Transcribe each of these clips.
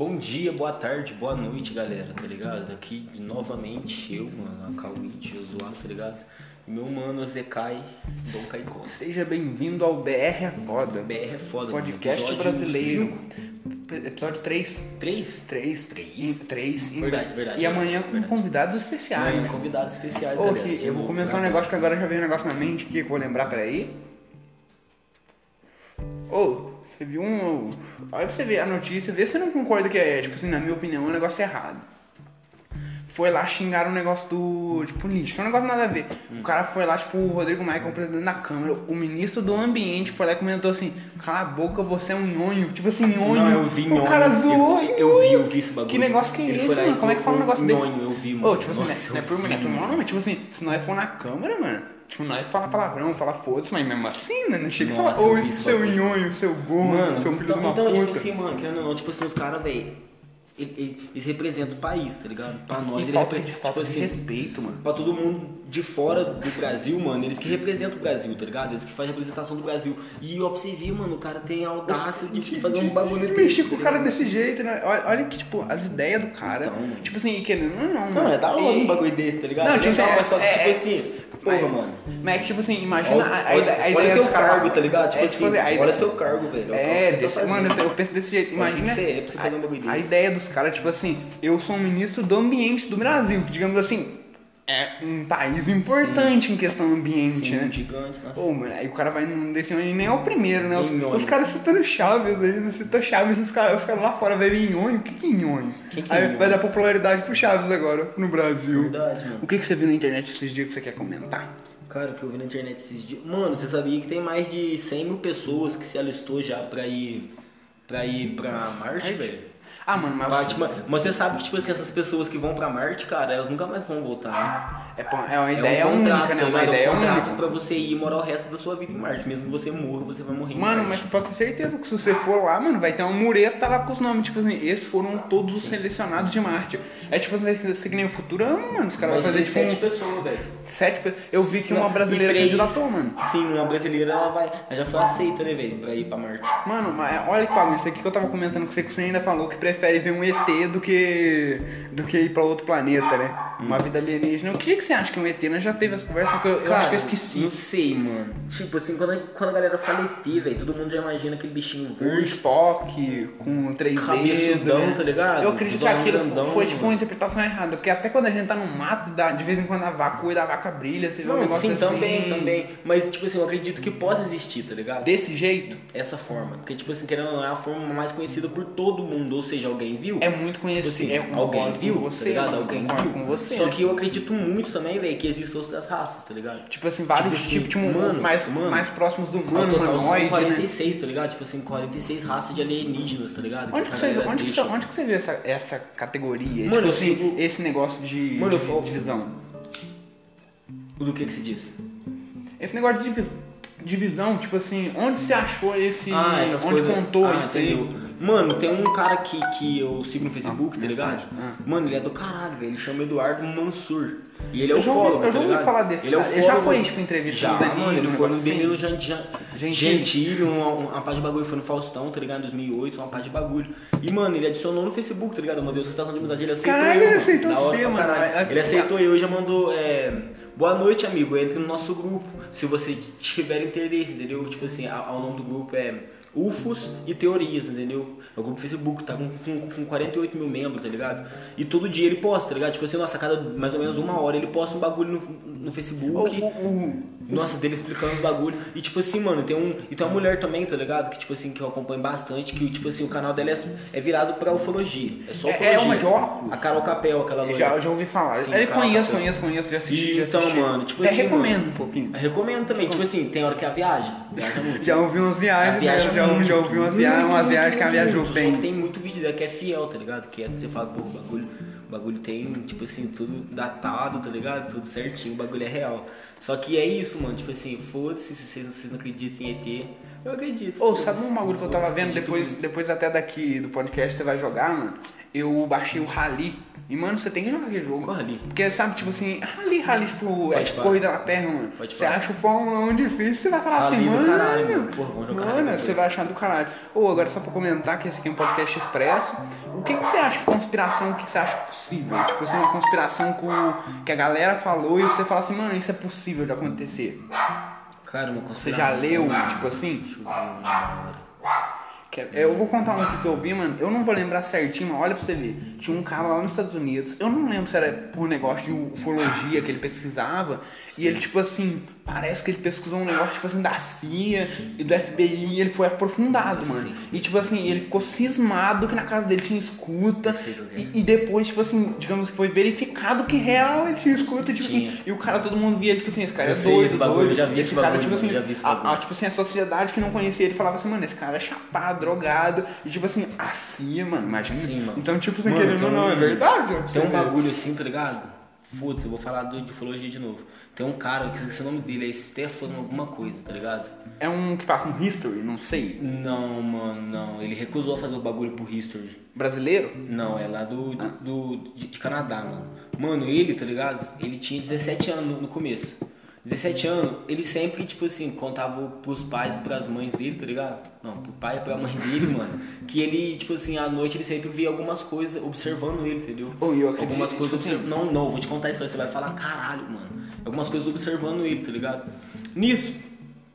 Bom dia, boa tarde, boa noite, galera, tá ligado? Aqui novamente eu, mano, a Cauí, Josuá, tá ligado? E meu mano, Zekai, Dom Caicon. Seja bem-vindo ao BR é Foda. BR é foda, Podcast mano. brasileiro. Episódio 3. 3? 3. Três? 3. Verdade, verdade, E amanhã verdade. com convidados especiais. Amanhã, convidados especiais, Ô, galera. que de eu vou comentar um tá? negócio que agora já veio um negócio na mente que eu vou lembrar, peraí. Ô, você viu um. Olha pra você ver a notícia, vê se você não concorda que é, tipo assim, na minha opinião, é um negócio errado. Foi lá xingar um negócio do. de política, é um negócio nada a ver. O cara foi lá, tipo, o Rodrigo Maia, que é o presidente da Câmara, o ministro do Ambiente foi lá e comentou assim: cala a boca, você é um nhonho. Tipo assim, nhonho. Não, eu vi O nhonho. cara zoou. Eu, eu vi, eu vi esse bagulho. Que negócio que é esse, mano? Como é que fala um negócio dele? Nhonho, eu vi, mano. Ô, tipo assim, Nossa, não é eu por vi, não é por mal, mano. não, mas tipo assim, se nós for na câmera, mano, tipo, nós fala palavrão, fala foda-se, mas mesmo assim, né? Não chega e Nossa, fala, esse seu nhonho, seu Mano, seu filho então, de uma então puta. tipo assim, mano, querendo ou não, tipo assim, os caras, velho, eles, eles representam o país, tá ligado? Pra nós, e eles falta, de, tipo falta de assim, respeito, mano. Pra todo mundo de fora do Brasil, mano, eles que representam o Brasil, tá ligado? Eles que fazem a representação do Brasil. E ó, pra você ver, mano, o cara tem a audácia de fazer um bagulho de mexer com tá o cara desse jeito, né? Olha, olha que, tipo, as ideias do cara. Então, tipo assim, que. Não, não, Não, é da hora um bagulho desse, tá ligado? Não, É tipo assim, mas só que, é- tipo é- assim, porra, mano. Mas é que, tipo assim, imagina Olha, a, a, olha, a olha ideia teu cargo, tá ligado? Tipo é, assim, a ideia- olha seu cargo, velho. É, que tá mano, eu, penso desse jeito. Imagina que é você fazer um bagulho a, ideia dos caras, tipo assim, eu sou um ministro do ambiente do Brasil, que digamos assim, é um país importante em questão ambiente, Sim, né? gigante, nossa. Pô, mano, aí o cara vai num desse onde nem é o primeiro, né? Os, os caras citando Chaves aí, né? citando Chaves, os caras os caras lá fora vai nhonho. O que que é nhonho? Que que é aí nhonho? vai dar popularidade pro Chaves agora, no Brasil. Verdade, mano. O que que você viu na internet esses dias que você quer comentar? Cara, o que eu vi na internet esses dias. Mano, você sabia que tem mais de 100 mil pessoas que se alistou já pra ir. pra ir pra Marte? velho? Ah, mano, mas... Tipo, mas você sabe que, tipo assim, essas pessoas que vão pra Marte, cara, elas nunca mais vão voltar. É, pô, é uma né? ideia é um contrato, única, né? Uma ideia é um contrato única. pra você ir morar o resto da sua vida em Marte. Mesmo que você morra, você vai morrer Mano, mas pode ter certeza que se você for lá, mano, vai ter uma mureta lá com os nomes. Tipo assim, esses foram todos os selecionados de Marte. É tipo assim, ser que nem o Futurama, mano. Os caras vão fazer tipo sete um, pessoas, velho. sete pe- Eu vi que uma brasileira candidatou, mano. Sim, uma brasileira, ela vai. Ela já foi aceita, né, velho? Pra ir pra Marte. Mano, mas olha que isso aqui que eu tava comentando com você, que você ainda falou que prefere ver um ET do que do que ir pra outro planeta, né? Uma vida alienígena. O que, que você acha que é um ET? Nós já teve essa conversa que eu, eu acho que eu esqueci. Não sei, mano. Tipo assim, quando a, quando a galera fala ET, velho, todo mundo já imagina aquele bichinho verde. Spock com três Cabeçudão, né? tá ligado? Eu acredito que aquilo grandão, foi tipo uma interpretação errada, porque até quando a gente tá no mato, dá- de vez em quando a vaca e da vaca brilha, você vê um negócio sim, assim. também, também. Mas, tipo assim, eu acredito que possa existir, tá ligado? Desse jeito, Essa forma. Porque, tipo assim, querendo ou não, é a forma mais conhecida por todo mundo. Ou seja, alguém viu? é muito Tipo conhecido. assim, é, alguém com viu, você, tá ligado? Alguém viu. com você. Só né? que eu acredito muito também, velho, que existem outras raças, tá ligado? Tipo assim, vários Tipo tipos, assim, tipo, mano, mais, mano. mais próximos do No humano, total humanoide, são né? 46, tá ligado? Tipo assim, 46 raças de alienígenas, tá ligado? Onde que, você, galera onde, que, onde que você vê essa, essa categoria? Mano, tipo assim, esse negócio de, Mano, de falo- divisão. Do que que se diz? Esse negócio de divis- divisão, tipo assim, onde você achou esse. Ah, essas onde coisas. contou ah, isso aí? Mano, tem um cara aqui que eu sigo no Facebook, Ah, tá ligado? Ah. Mano, ele é do caralho, velho. Ele chama Eduardo Mansur. E ele é o follower, eu já tá ouvi ligado? falar desse Ele é o cara. Ele já foi, tipo, entrevista Já, Danilo, mano, ele foi no Danilo assim. Gen- Gen- Gentili. Gentili, uma, uma parte de bagulho foi no Faustão, tá ligado? Em 2008, uma parte de bagulho. E, mano, ele adicionou no Facebook, tá ligado? Eu mandei solicitação de amizade, ele aceitou Caralho, eu. ele aceitou hora você, pra mano. caralho. É- Ele aceitou eu e já mandou, é... Boa noite, amigo. Entre no nosso grupo, se você tiver interesse, entendeu? Tipo assim, a- a- o nome do grupo é UFOs e Teorias, entendeu? É o grupo do Facebook, tá com, com, com 48 mil membros, tá ligado? E todo dia ele posta, tá ligado? Tipo assim, nossa, a cada mais ou menos uma hora ele posta um bagulho no, no Facebook. Nossa, dele explicando os bagulho. E tipo assim, mano, tem um. E tem uma mulher também, tá ligado? Que tipo assim, que eu acompanho bastante, que tipo assim, o canal dela é, é virado pra ufologia. É só É- ufologia. é uma de óculos? A Carol Capel, aquela loira. Já, já ouvi falar. Sim, Ele cara, conheço, conheço, conheço, já assisti. Já então, assisti. mano, tipo Até assim, recomendo mano. um pouquinho. Eu Recomendo também, tipo assim, tem hora que viaja. Viaja muito. Já ouvi umas viagens, viaja né? Já, já ouvi umas viagens, umas viagens que ela viajou muito. bem. Só que tem muito vídeo dela que é fiel, tá ligado? Que é, você fala, pô, o bagulho, o bagulho tem, tipo assim, tudo datado, tá ligado? Tudo certinho, o bagulho é real. Só que é isso, mano. Tipo assim, foda-se se vocês, vocês não acreditam em ET. Eu acredito. Ô, foda-se. sabe um bagulho que eu tava vendo depois, muito. depois até daqui do podcast você vai jogar, mano? Eu baixei o Rally. E, mano, você tem que jogar aquele jogo. Qual Rally? Porque, sabe, tipo assim, Rally, Rally, tipo, é Pode tipo falar. corrida na terra, mano. Pode Você acha o Fórmula 1 difícil, você vai falar Rally assim, do mano. caralho, mano. Porra, vamos jogar Mano, você vai achar do caralho. Ô, agora só pra comentar que esse aqui é um podcast expresso. O que, que você acha de conspiração? O que, que você acha possível? Tipo assim, uma conspiração com, que a galera falou e você fala assim, mano, isso é possível de acontecer. Cara, uma Você já leu, tipo assim? Deixa eu ver Eu vou contar um que eu vi, mano. Eu não vou lembrar certinho, mas olha pra você ver. Tinha um cara lá nos Estados Unidos. Eu não lembro se era por negócio de ufologia que ele pesquisava. E ele, tipo assim, parece que ele pesquisou um negócio, tipo assim, da CIA e do FBI. E ele foi aprofundado, mano. Sim. E, tipo assim, ele ficou cismado que na casa dele tinha escuta. quê. E, e depois, tipo assim, digamos que foi verificado que real ele tinha escuta. Tipo Tinha. assim, e o cara, todo mundo via ele, tipo assim, esse cara Eu é sei doido, esse bagulho, doido. já vi esse esse cara, bagulho, tipo assim, já vi esse a- bagulho. a- tipo assim, a sociedade que não conhecia ele falava assim, mano, esse cara é chapado, drogado. E tipo assim, assim, mano, imagina. Sim, mano. Então, tipo, assim, Mano, querendo ou não, é verdade. Tem um bagulho assim, tá ligado? Foda-se, eu vou falar do, de ufologia de novo. Tem um cara, que esqueci o nome dele, é Stefano alguma coisa, tá ligado? É um que passa no History, não sei. Não, mano, não. Ele recusou a fazer o bagulho pro History. Brasileiro? Não, é lá do, do, do- de, de Canadá, mano. Mano, ele, tá ligado? Ele tinha 17 anos no, no começo. 17 anos, ele sempre, tipo assim, contava pros pais e pras mães dele, tá ligado? Não, pro pai e pra mãe dele, mano. Que ele, tipo assim, à noite ele sempre via algumas coisas observando ele, entendeu? E eu acredito, Algumas tipo coisas assim- observando. Não, não, vou te contar a história, você vai falar, caralho, mano. Algumas coisas observando ele, tá ligado? Nisso,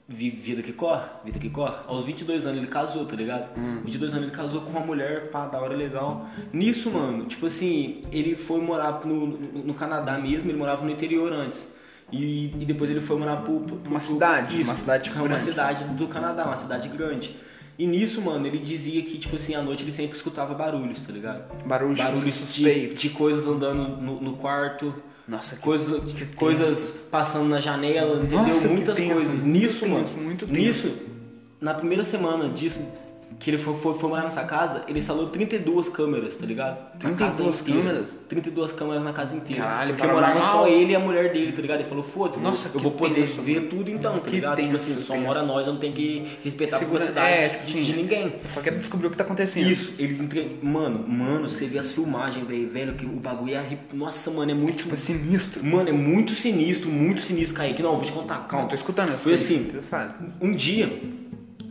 vi- vida que corre, vida que corre. Aos 22 anos ele casou, tá ligado? Hum. 22 anos ele casou com uma mulher, pá, da hora legal. Nisso, mano, tipo assim, ele foi morar no, no Canadá mesmo, ele morava no interior antes. E, e depois ele foi morar pro, pro- Uma pro- cidade, isso, uma cidade uma grande. cidade do Canadá, uma cidade grande. E nisso, mano, ele dizia que, tipo assim, à noite ele sempre escutava barulhos, tá ligado? Barulhos barulhos de, de coisas andando no, no quarto. Nossa, que- coisas, coisas passando na janela, entendeu? Nossa, que Muitas tenso, coisas. Nisso, tenso, mano. nisso, na primeira semana disso, que ele foi, foi, foi morar nessa casa, ele instalou 32 câmeras, tá ligado? Na 32 casa inteira. câmeras? 32 câmeras na casa inteira. Caralho, Porque morava só ele e a mulher dele, tá ligado? Ele falou, foda-se, eu vou poder tenso, ver tudo então, tá ligado? tipo tenso, assim, só mora nós, eu não tenho que respeitar a Segura- privacidade é, tipo de, assim, de ninguém. Eu só quero descobrir o que tá acontecendo. Isso, eles entregam. Mano, mano, você vê as filmagens, velho, velho, que o bagulho é. Nossa, mano, é muito. Tipo, é sinistro. Mano, é muito sinistro, muito sinistro, Kaique. Não, eu vou te contar, calma. Não, tô escutando. eu Foi assim, um dia,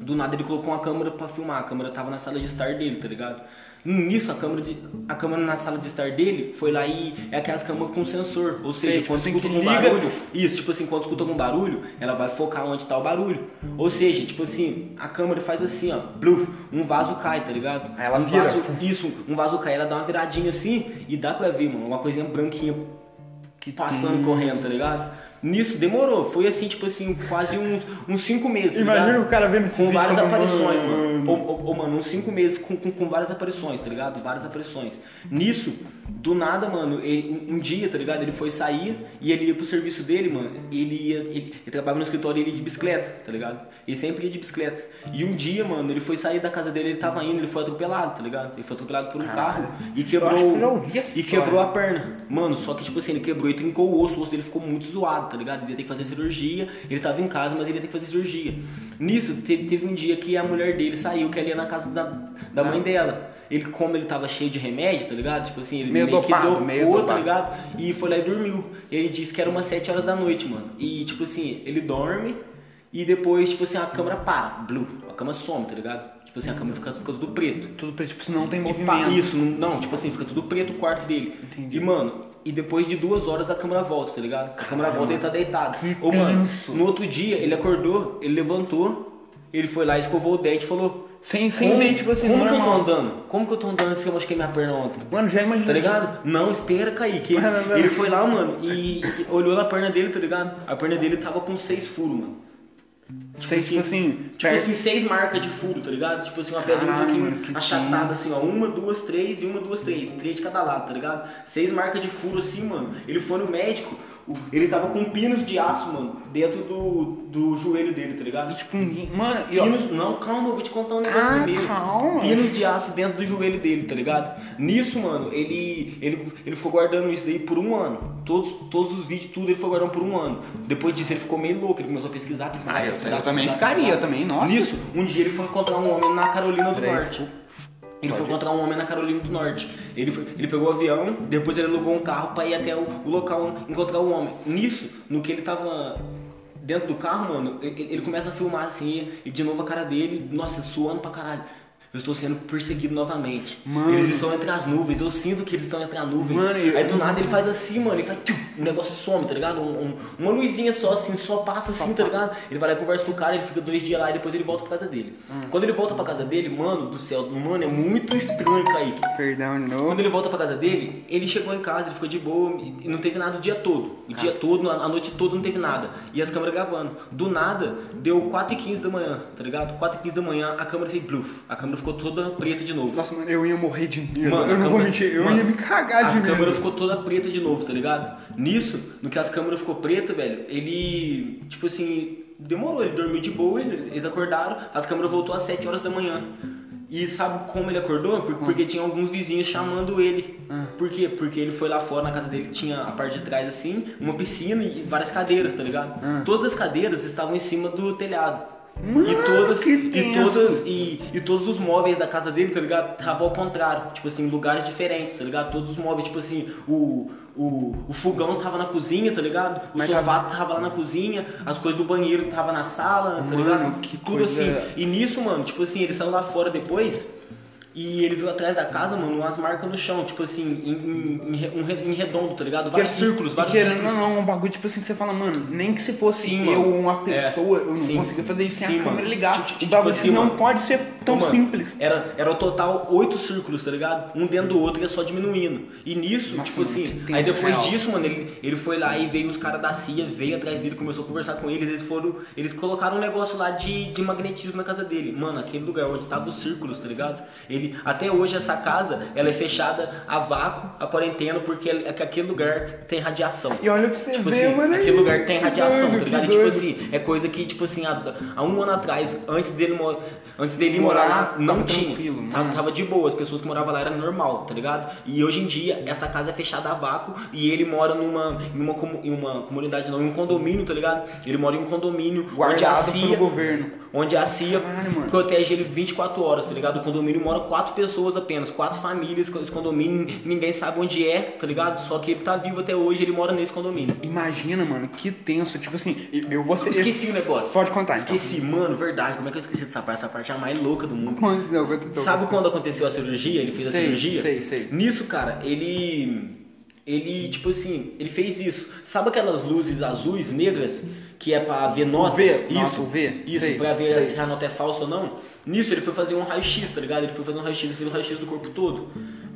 do nada ele colocou uma câmera pra filmar. A câmera tava na sala de estar dele, tá ligado? Nisso, a câmera, de, a câmera na sala de estar dele foi lá e é aquelas câmeras com sensor. Ou seja, Sei, tipo quando assim, escuta algum barulho. Isso, tipo assim, quando escuta algum barulho, ela vai focar onde tá o barulho. Ou seja, tipo assim, a câmera faz assim, ó, blue, um vaso cai, tá ligado? Aí ela um vira. Vaso, isso, um vaso cai, ela dá uma viradinha assim e dá pra ver, mano, uma coisinha branquinha Que passando, tenso. correndo, tá ligado? Nisso demorou, foi assim, tipo assim, quase uns, uns cinco meses. tá Imagina ligado? o cara vendo Com várias aparições, mano. Ô, ô, ô, mano, uns cinco meses com, com, com várias aparições, tá ligado? Várias aparições. Nisso, do nada, mano, ele- um, dia, tá ligado? Ele foi sair e ele ia pro serviço dele, mano. Ele ia. Ele, ele trabalhava no escritório ele ia de bicicleta, tá ligado? Ele sempre ia de bicicleta. E um dia, mano, ele foi sair da casa dele, ele tava indo, ele foi atropelado, tá ligado? Ele foi atropelado por um carro e quebrou. acho que e quebrou a perna. Mano, só que, tipo assim, ele quebrou e trincou o osso, o osso dele ficou muito zoado, tá ligado? Ele ia ter que fazer cirurgia. Ele tava em casa, mas ele ia ter que fazer cirurgia. Nisso, teve, teve um dia que a mulher dele saiu, que ela ia na casa da, da mãe dela. Ele, como ele tava cheio de remédio, tá ligado? Tipo assim, ele Meio meio, dopado, que dopou, meio tá ligado? E foi lá e dormiu. Ele disse que era umas 7 horas da noite, mano. E, tipo assim, ele dorme e depois, tipo assim, a câmera para, blue. A câmera some, tá ligado? Tipo assim, a câmera fica, fica tudo preto. Tudo preto, tipo, se não tem E movimento. Isso, não, não, tipo assim, fica tudo preto o quarto dele. Entendi. E, mano, e depois de duas horas a câmera volta, tá ligado? A câmera volta e ele tá deitado. Que Ô, mano, no outro dia ele acordou, ele levantou, ele foi lá, escovou o dente e falou. Sem, sem como, ver, tipo assim, Como que eu tô normal. andando? Como que eu tô andando se eu machuquei minha perna ontem? Mano, já imagina. Tá ligado? Não, espera. Ele, Vai, vai, vai. ele foi lá, mano, e, olhou na perna dele, tá ligado? A perna dele tava com seis furos, mano. Seis, tipo assim, Tipo perto- assim, seis marcas de furo, tá ligado? Tipo assim, uma pedra um pouquinho mano, que achatada, assim, ó. Uma, duas, três e uma, duas, três. Três de cada lado, tá ligado? Seis marcas de furo assim, mano. Ele foi no médico, ele tava com pinos de aço, mano, dentro do, do joelho dele, tá ligado? E tipo, mano, e ó, Pinos, não, calma, eu vou te contar um negócio Ah, primeiro. calma. Pinos de aço dentro do joelho dele, tá ligado? Nisso, mano, ele, ele, ele ficou guardando isso daí por um ano. Todos, todos os vídeos, tudo ele foi guardando por um ano. Depois disso ele ficou meio louco, ele começou a pesquisar, pesquisar, Ah, eu- pesquisar. eu também pesquisar, ficaria, pesquisar. eu também, nossa. Nisso, um dia ele foi encontrar um homem na Carolina do Norte. Ele foi encontrar um homem na Carolina do Norte. Ele, foi- ele pegou o avião, depois ele alugou um carro pra ir até o, o local encontrar o homem. Nisso, no que ele tava dentro do carro, mano, ele, ele começa a filmar assim, e de novo a cara dele, nossa, suando pra caralho. Eu estou sendo perseguido novamente. Mano. Eles estão entre as nuvens, eu sinto que eles estão entre as nuvens. Mano, eu- Aí do nada ele faz assim, mano, ele faz tchum, um negócio some, tá ligado? Um- um- uma luzinha só, assim, só passa assim, tá ligado? Ele vai lá e conversa com o cara, ele fica dois dias lá e depois ele volta pra casa dele. Hum. Quando ele volta pra casa dele, mano do céu, mano, é muito estranho, Kaique. perdão de Quando ele volta pra casa dele, ele chegou em casa, ele ficou de boa e não teve nada o dia todo. O dia todo, a noite toda não teve nada. E as câmeras gravando. Do nada, deu 4h15 da manhã, tá ligado? 4h15 da manhã, a câmera fez bluff. A câmera ficou toda preta de novo. Nossa, mano, eu ia morrer de medo. Mano, eu não vou câmera- mentir, eu mano, ia me cagar de As medo. câmeras ficou toda preta de novo, tá ligado? Nisso, no que as câmeras ficou preta, velho, ele, tipo assim, demorou, ele dormiu de boa, ele- eles acordaram, as câmeras voltou às 7 horas da manhã. E sabe como ele acordou? Por- Porque, tinha alguns vizinhos chamando ele. Ah. Por quê? Porque ele foi lá fora na casa dele, tinha a parte de trás assim, uma piscina e várias cadeiras, tá ligado? Ah. Todas as cadeiras estavam em cima do telhado. Mano, e todas, e todas e, e todos os móveis da casa dele, tá ligado? Tava ao contrário, tipo assim, lugares diferentes, tá ligado? Todos os móveis, tipo assim, o, o, o fogão tava na cozinha, tá ligado? O Mas sofá tava lá na cozinha, as coisas do banheiro tava na sala, tá Mano, ligado? que Tudo coisa- assim. E nisso, mano, tipo assim, ele saiu lá fora depois e ele viu atrás da casa, mano, umas marcas no chão, tipo assim, em, em, em um em redondo, tá ligado? Vários Que- círculos, vários querendo círculos. ou não, um bagulho tipo assim que você fala, mano, nem que se fosse Sim, eu mano. ou uma É, pessoa, eu não sim. conseguia fazer isso sem Sim, a câmera ligada. Tipo, o tipo bagulho assim, não mano. pode ser tão mano, simples. Era, era o total oito círculos, tá ligado? Um dentro do outro é só diminuindo. E nisso, Nossa, tipo assim, que aí depois real. disso, mano, ele, ele foi lá e veio os caras da CIA, veio atrás dele, começou a conversar com eles, eles foram. Eles colocaram um negócio lá de, de magnetismo na casa dele. Mano, aquele lugar onde tava os círculos, tá ligado? Ele, até hoje essa casa, ela é fechada a vácuo, a quarentena, porque é que aquele lugar tem radiação. E olha pra você Tipo ver, assim, mano. aquele lugar tem que radiação, doido, tá ligado? E, tipo assim, é coisa que, tipo assim, há, há um ano atrás, antes dele, antes dele morar lá, não tava tinha. tranquilo, Tava, tava de boa, as pessoas que moravam lá era normal, tá ligado? E hoje em dia, essa casa é fechada a vácuo e ele mora numa, em, uma, em uma comunidade, não, em um condomínio, tá ligado? Ele mora em um condomínio onde a Guardado CIA, pelo governo. onde a CIA Caralho, protege ele 24 horas, tá ligado? O condomínio mora quatro pessoas apenas, quatro famílias, esse condomínio, ninguém sabe onde é, tá ligado? Só que ele tá vivo até hoje, ele mora nesse condomínio. Imagina, mano, que tenso. Tipo assim, eu, vou ser. Eu esqueci o negócio. Pode contar, então. Esqueci, mano, verdade. Como é que eu esqueci dessa parte? Essa parte é a mais louca do mundo. Não, eu tô- Sabe quando aconteceu a cirurgia? Ele fez a Sei, cirurgia? sei, sei. Nisso, cara, ele. Ele, tipo assim, ele fez isso. Sabe aquelas luzes azuis, negras, que é pra ver nota? V, isso. nota, o V, Isso, sei, pra ver sei. se a nota é falsa ou não. Nisso, ele foi fazer um raio-x, tá ligado? Ele foi fazer um raio-x, ele fez um raio-x do corpo todo.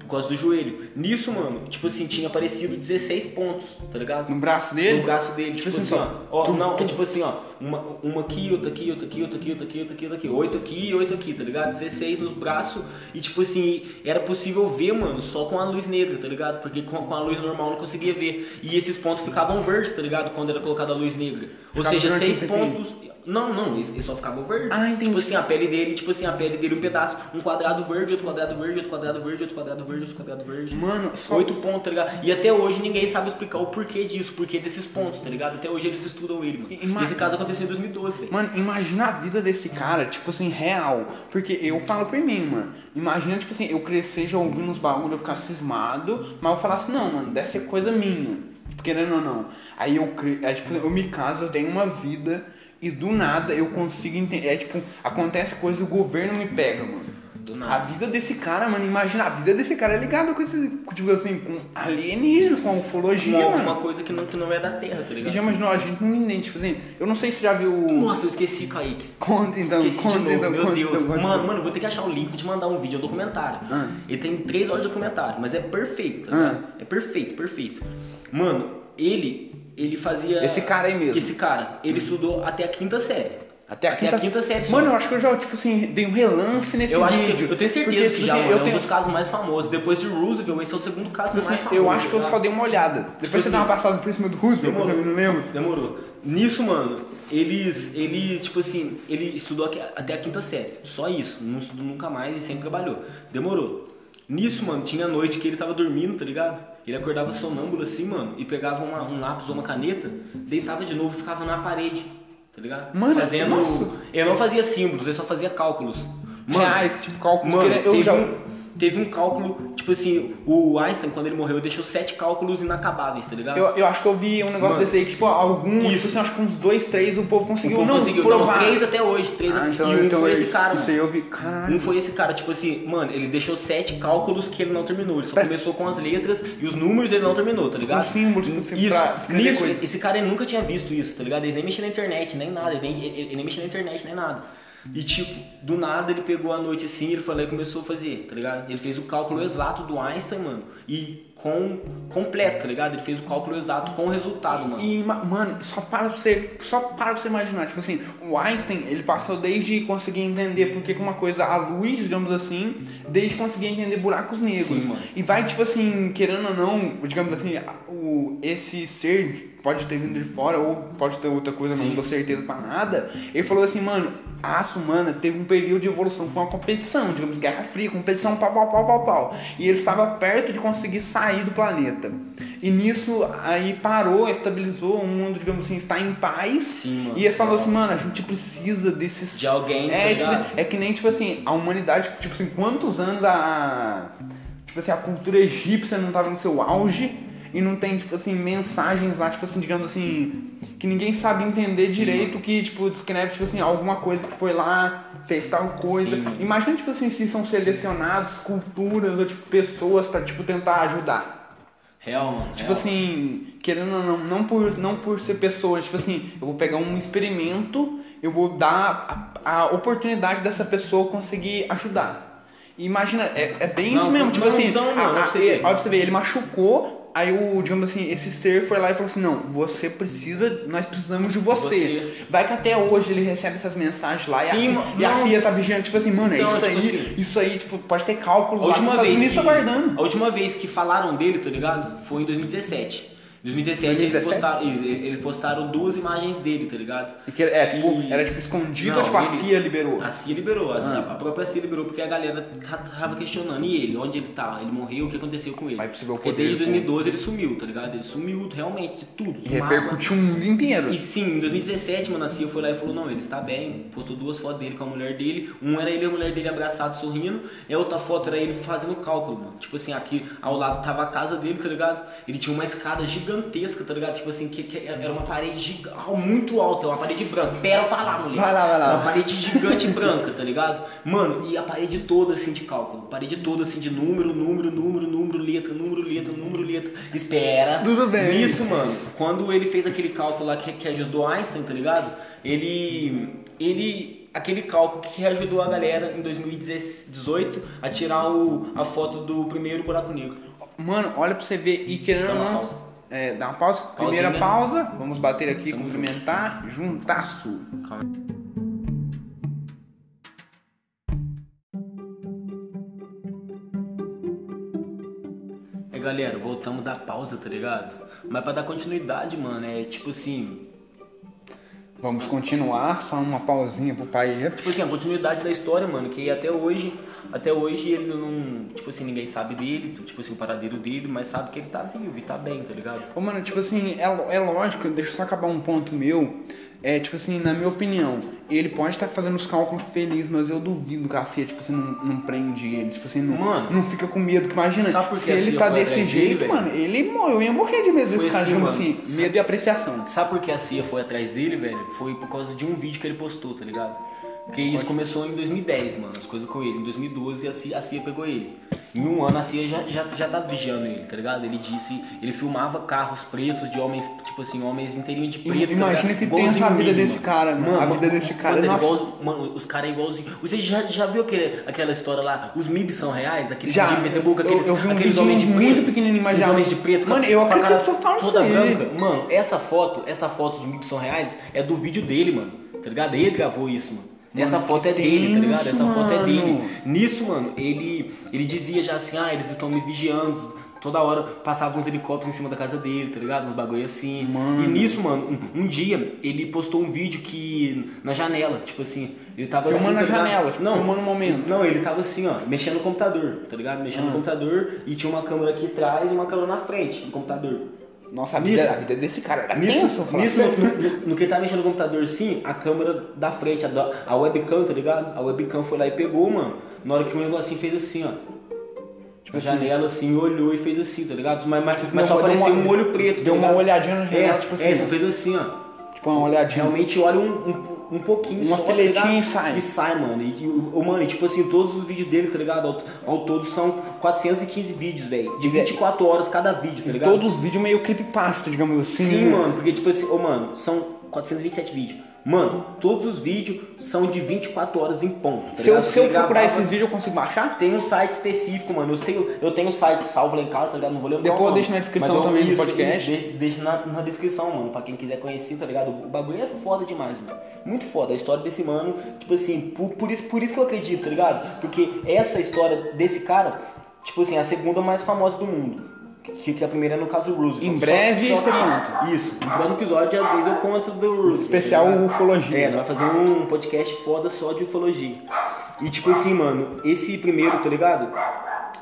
Por causa do joelho. Nisso, mano, tipo assim, tinha aparecido 16 pontos, tá ligado? No braço dele? No braço dele, tipo, Tipo assim, assim, ó. ó tu- não, tu- é tipo assim, ó. Uma, uma aqui, outra aqui, outra aqui, outra aqui, outra aqui, outra aqui, outra aqui, oito aqui e oito aqui, tá ligado? 16 nos braços. E tipo assim, era possível ver, mano, só com a luz negra, tá ligado? Porque com, com a luz normal não conseguia ver. E esses pontos ficavam verdes, tá ligado? Quando era colocada a luz negra. Ou Ficava seja, durante seis pontos. Não, não, eles só ficavam verdes. Ah, entendi. Tipo assim, a pele dele, tipo assim, a pele dele um pedaço, um quadrado verde, outro quadrado verde, outro quadrado verde, outro quadrado verde, quadrado verde. Mano, só. Oito pontos, tá ligado? E até hoje ninguém sabe explicar o porquê disso, porquê desses pontos, tá ligado? Até hoje eles estudam ele, mano. Ima- Esse caso aconteceu em 2012, velho. Mano, imagina a vida desse cara, tipo assim, real. Porque eu falo por mim, mano. Imagina, tipo assim, eu crescer já ouvindo uns bagulho, eu ficar cismado, mas eu falasse, não, mano, deve ser coisa minha. Tipo, Querendo ou não. Aí eu, cre... tipo, eu me caso, eu tenho uma vida e do nada eu consigo entender. É tipo, acontece coisa e o governo me pega, mano. Do A nada. vida desse cara, mano, imagina, a vida desse cara é ligada com esse, com, tipo assim, com alienígenas, com ufologia, Uma, mano. uma coisa que não, que não é da Terra, tá E ligado? já imaginou, a gente não entende, tipo assim, eu não sei se já viu... Nossa, eu esqueci, Kaique. Conta então, Esqueci conta de novo, então, meu conta Deus. então, mano, mano, eu vou ter que achar o link, vou te mandar um vídeo, é um documentário. Ah. Ele tem três horas de documentário, mas é perfeito, tá Ah. É perfeito, perfeito. Mano, ele, ele fazia... Esse cara aí mesmo. Esse cara, ele estudou até a quinta série. Até a, Até a quinta, quinta série. Mano, eu acho que eu já, tipo assim, dei um relance nesse Eu acho que vídeo. eu tenho certeza Porque, que tipo já assim, mano, eu é um tenho, dos casos mais famosos. Depois de Roosevelt, esse é o segundo caso tipo mais assim, famoso. eu acho que eu tá? só dei uma olhada. Depois você assim, dá uma passada por cima do Roosevelt, Demorou. eu não lembro. Demorou. Nisso, mano, eles, ele, tipo assim, ele estudou até a quinta série. Só isso. Não estudou nunca mais e sempre trabalhou. Demorou. Nisso, mano, tinha noite que ele tava dormindo, tá ligado? Ele acordava sonâmbulo assim, mano, e pegava uma- um lápis ou uma caneta, deitava de novo e ficava na parede, tá ligado? Mano, Fazendo. nossa. Ele não fazia símbolos, ele só fazia cálculos. Reais, tipo, cálculos Mano, eu já- um, teve um cálculo, tipo assim, o Einstein, quando ele morreu, deixou sete cálculos inacabáveis, tá ligado? Eu, eu acho que eu vi um negócio Mano. desse aí que, tipo, alguns, Isso. tipo assim, acho que uns dois, três o povo O conseguiu. povo não, conseguiu. provar. Não, três até hoje, três Ah, então, E um então foi esse cara, Isso aí eu vi. Caralho. Um foi esse cara, tipo assim, mano, ele deixou sete cálculos que ele não terminou. Ele só Pra- começou com as letras e os números ele não terminou, tá ligado? Com símbolos, tipo assim, isso. pra coisa. esse cara ele nunca tinha visto isso, tá ligado? Ele nem mexia na internet, nem nada, ele nem, ele, ele nem mexia na internet, nem nada. E tipo, do nada ele pegou a noite assim, ele lá e começou a fazer, tá ligado? Ele fez o cálculo exato do Einstein, mano, e com completo, tá ligado? Ele fez o cálculo exato com o resultado, mano. E, ma- mano, só para você, só para você imaginar, tipo assim, o Einstein, ele passou desde conseguir entender por que uma coisa, a luz, digamos assim, desde conseguir entender buracos negros. Sim, mano. E vai, tipo assim, querendo ou não, digamos assim, o, esse ser pode ter vindo de fora ou pode ter outra coisa, não Sim. dou certeza pra nada. Ele falou assim, mano, a raça humana teve um período de evolução, foi uma competição, digamos, Guerra Fria, competição pau, pau, pau, pau, pau. E ele estava perto de conseguir sair do planeta. E nisso, aí parou, estabilizou, o mundo, digamos assim, está em paz. Sim, mano. E ele falou assim, mano, a gente precisa desses... De alguém, tá é, ligado? tipo, é que nem, tipo assim, a humanidade, tipo assim, quantos anos a... Tipo assim, a cultura egípcia não estava no seu auge e não tem, tipo assim, mensagens lá, tipo assim, digamos assim, que ninguém sabe entender Sim, direito, que, tipo, descreve, tipo assim, alguma coisa que foi lá, fez tal coisa. Sim. Imagina, tipo assim, se são selecionados culturas ou, tipo, pessoas pra, tipo, tentar ajudar. Real, mano. Tipo real. assim, querendo ou não, não por, não por ser pessoas, tipo assim, eu vou pegar um experimento, eu vou dar a, a oportunidade dessa pessoa conseguir ajudar. Imagina, é, é bem Não, isso mesmo, tipo assim, então, a- a- olha pra você ver, ele machucou, aí o, digamos assim, esse ser foi lá e falou assim, não, você precisa, nós precisamos de você. Você. Vai que até hoje ele recebe essas mensagens lá e, Sim, a, CIA, mano, e a. CIA tá vigiando, tipo assim, mano, é Então, isso tipo aí, assim, isso aí, tipo, pode ter cálculos A lá última, Estados vez Unidos que, tá guardando. a última vez que falaram dele, tá ligado? Foi em 2017. Em 2017, 2017? Eles, postaram, eles postaram duas imagens dele, tá ligado? E que, é, tipo, E- era tipo escondido, Não, tipo, a ele- CIA liberou. A CIA liberou, a, CIA- Ah. a própria CIA liberou porque a galera ta- tava questionando. E ele? Onde ele tá? Ele morreu? O que aconteceu com ele? Porque desde do 2012 ele sumiu, tá ligado? Ele sumiu realmente de tudo. E repercutiu o mundo inteiro. E sim, em 2017, mano, a CIA foi lá e falou, não, ele está bem, postou duas fotos dele com a mulher dele, um era ele e a mulher dele abraçados, sorrindo, e a outra foto era ele fazendo cálculo, mano. Tipo assim, aqui ao lado tava a casa dele, tá ligado? Ele tinha uma escada gigantesca, tá ligado? Tipo assim, que, que era uma parede giga- ah, muito alta, uma parede branca. Pera falar, mulher. Vai lá, vai lá. Uma parede gigante branca, tá ligado? Mano, e a parede toda assim de cálculo, parede toda assim de número, número, número, número, letra, número, letra, número, letra. Espera. Tudo bem. Nisso, mano, quando ele fez aquele cálculo lá que, que ajudou Einstein, tá ligado? Ele. Ele. Aquele cálculo que ajudou a galera em 2018 a tirar o, a foto do primeiro buraco negro. Mano, olha pra você ver. E querendo ou uma não. É, dá uma pausa. Pausinha. Primeira pausa. Vamos bater aqui, Tamo cumprimentar. Juntaço. Calma. É galera, voltamos da pausa, tá ligado? Mas pra dar continuidade, mano, é tipo assim. Vamos continuar. Só uma pausinha pro pai. Tipo assim, a continuidade da história, mano, que até hoje, até hoje ele não. Tipo assim, ninguém sabe dele, tipo assim, o paradeiro dele, mas sabe que ele tá vivo e tá bem, tá ligado? Ô, mano, tipo assim, é, é lógico, deixa eu só acabar um ponto meu. É, tipo assim, na minha opinião, ele pode estar fazendo os cálculos felizes, mas eu duvido que a CIA, tipo assim, não, não prende ele. Tipo assim, não, Mano, não fica com medo. Imagina, se ele CIA tá desse dele, jeito, velho? mano, ele morreu. Eu ia morrer de medo desse cara, assim, digamos mano. assim, medo e apreciação. Sabe por que a CIA foi atrás dele, velho? Foi por causa de um vídeo que ele postou, tá ligado? Porque isso começou em 2010, mano, as coisas com ele. Em 2012 a CIA, a CIA pegou ele. Em um ano a CIA já, já, já tá vigiando ele, tá ligado? Ele disse, ele filmava carros pretos de homens, tipo assim, homens inteirinhos de preto. Imagina tá que tensa a vida desse mano. cara, mano. A vida desse cara mano, é nossa. igual- mano, os caras é igualzinho. Você já, já viu aquele, aquela história lá? Os MIB são reais? Aquele Já, no Facebook, eu- aqueles, eu vi um aqueles homens de muito preto. pequenininho, mas os já- homens de preto. Mano, eu acredito total nisso toda branca. Mano, essa foto, essa foto dos MIB são reais é do vídeo dele, mano. tá ligado? Ele gravou isso, mano. Essa Mano, foto que é dele, tá ligado? Essa foto é dele. mano. Nisso, mano, ele, ele dizia já assim, ah, eles estão me vigiando. Toda hora passavam uns helicópteros em cima da casa dele, tá ligado? Uns bagulho assim. Mano. E nisso, mano, um, um dia ele postou um vídeo que. na janela, tipo assim, ele tava Filmando assim. na tá janela, tipo, filmando o momento. Não, ele tava assim, ó, mexendo no computador, tá ligado? Mexendo Ah. no computador e tinha uma câmera aqui atrás e uma câmera na frente do computador. Nossa, a Nisso. vida, a vida desse cara era Nisso, tenso, nisso no, no- no que ele tava mexendo no computador, sim, a câmera da frente, a, da- a webcam, tá ligado? A webcam foi lá e pegou, mano. Na hora que o negocinho fez assim, ó. Tipo, a assim. janela assim, olhou e fez assim, tá ligado? Mas, mas, mas deu só uma- apareceu uma- um olho preto. tá deu uma ligado? olhadinha na janela, é, tipo assim, É, só fez assim, ó. Tipo, uma olhadinha. Realmente olha um, um, um pouquinho Uma só, tá filetinha ligado? e sai. E sai, mano. E, o mano, e tipo assim, todos os vídeos dele, tá ligado? Ao, ao todo são 415 vídeos, velho. De 24 horas cada vídeo, tá E ligado? todos os vídeos meio creepypasta, digamos assim. Sim, né? mano, porque tipo assim, ô mano, são 427 vídeos. Mano, todos os vídeos são de 24 horas em ponto. Tá Se eu, se eu procurar gravava- esses vídeos, eu consigo baixar? Tem um site específico, mano. Eu sei, eu tenho um site salvo lá em casa, tá ligado? Não vou lembrar. Depois eu deixo na descrição eu- também do isso, podcast. isso, deixa, deixa na, na descrição, mano. Pra quem quiser conhecer, tá ligado? O bagulho é foda demais, mano. Muito foda. A história desse mano, tipo assim, por, por isso, por isso que eu acredito, tá ligado? Porque essa história desse cara, tipo assim, é a segunda mais famosa do mundo. Que, a primeira é no caso Roosevelt. Em breve você conta. Isso. No próximo episódio, às vezes, eu conto do Roosevelt. Especial ligado? ufologia. É, nós vai fazer um podcast foda só de ufologia. E tipo assim, mano, esse primeiro, tá ligado?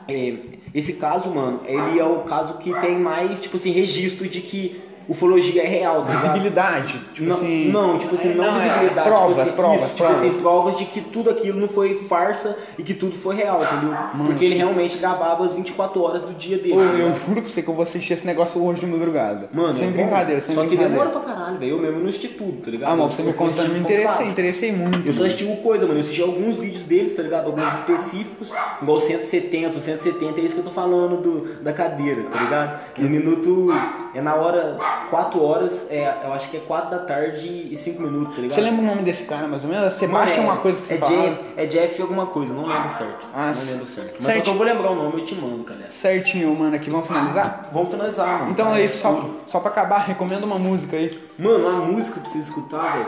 É, esse caso, mano, ele é o caso que tem mais, tipo assim, registro de que ufologia é real, tá? Visibilidade. Tipo não, assim. não, tipo assim, não, Não, é, visibilidade. provas, tipo assim, provas, isso, provas. Tipo assim, provas de que tudo aquilo não foi farsa e que tudo foi real, entendeu? Porque ele realmente gravava as 24 horas do dia dele. Ô, eu juro pra você que eu vou assistir esse negócio hoje de madrugada. Mano, sem é brincadeira, sem Só que brincadeira. demora pra caralho, velho. Eu mesmo não assisti tudo, tá ligado? Ah, mas você me contando, me interessei, interessei muito. Eu só mano. assisti uma coisa, mano. Eu assisti alguns vídeos deles, tá ligado? Alguns específicos, igual o 170. O 170 é isso que eu tô falando do, da cadeira, tá ligado? No minuto. É na hora. 4 horas, é, eu acho que é 4 da tarde e 5 minutos, tá ligado? Você lembra o nome desse cara, mais ou menos? Mano, Sebastião é, uma coisa que é você. Jeff, é Jeff alguma coisa, não lembro certo. Ah, não lembro certo. Mas certo. só que eu vou lembrar o nome, eu te mando, cara. Certinho, mano, aqui, vamos finalizar? Vamos finalizar, mano. Então é isso, só, tudo. só pra acabar, recomenda uma música aí. Mano, uma música pra você escutar, velho.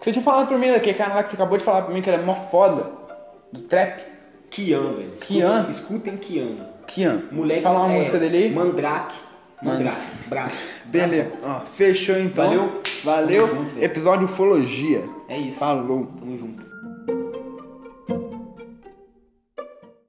Você tinha falado pra mim daquele cara lá que você acabou de falar pra mim que era mó foda. Do trap. Kian, velho. Escutem- Kian? Escutem Kian. Kian. Moleque, Fala uma é, música dele aí. Mandrake. Mandrake. Bravo. Beleza. Ó, fechou então. Valeu. Valeu. Tamo junto, velho. Episódio Ufologia. É isso. Falou. Tamo junto.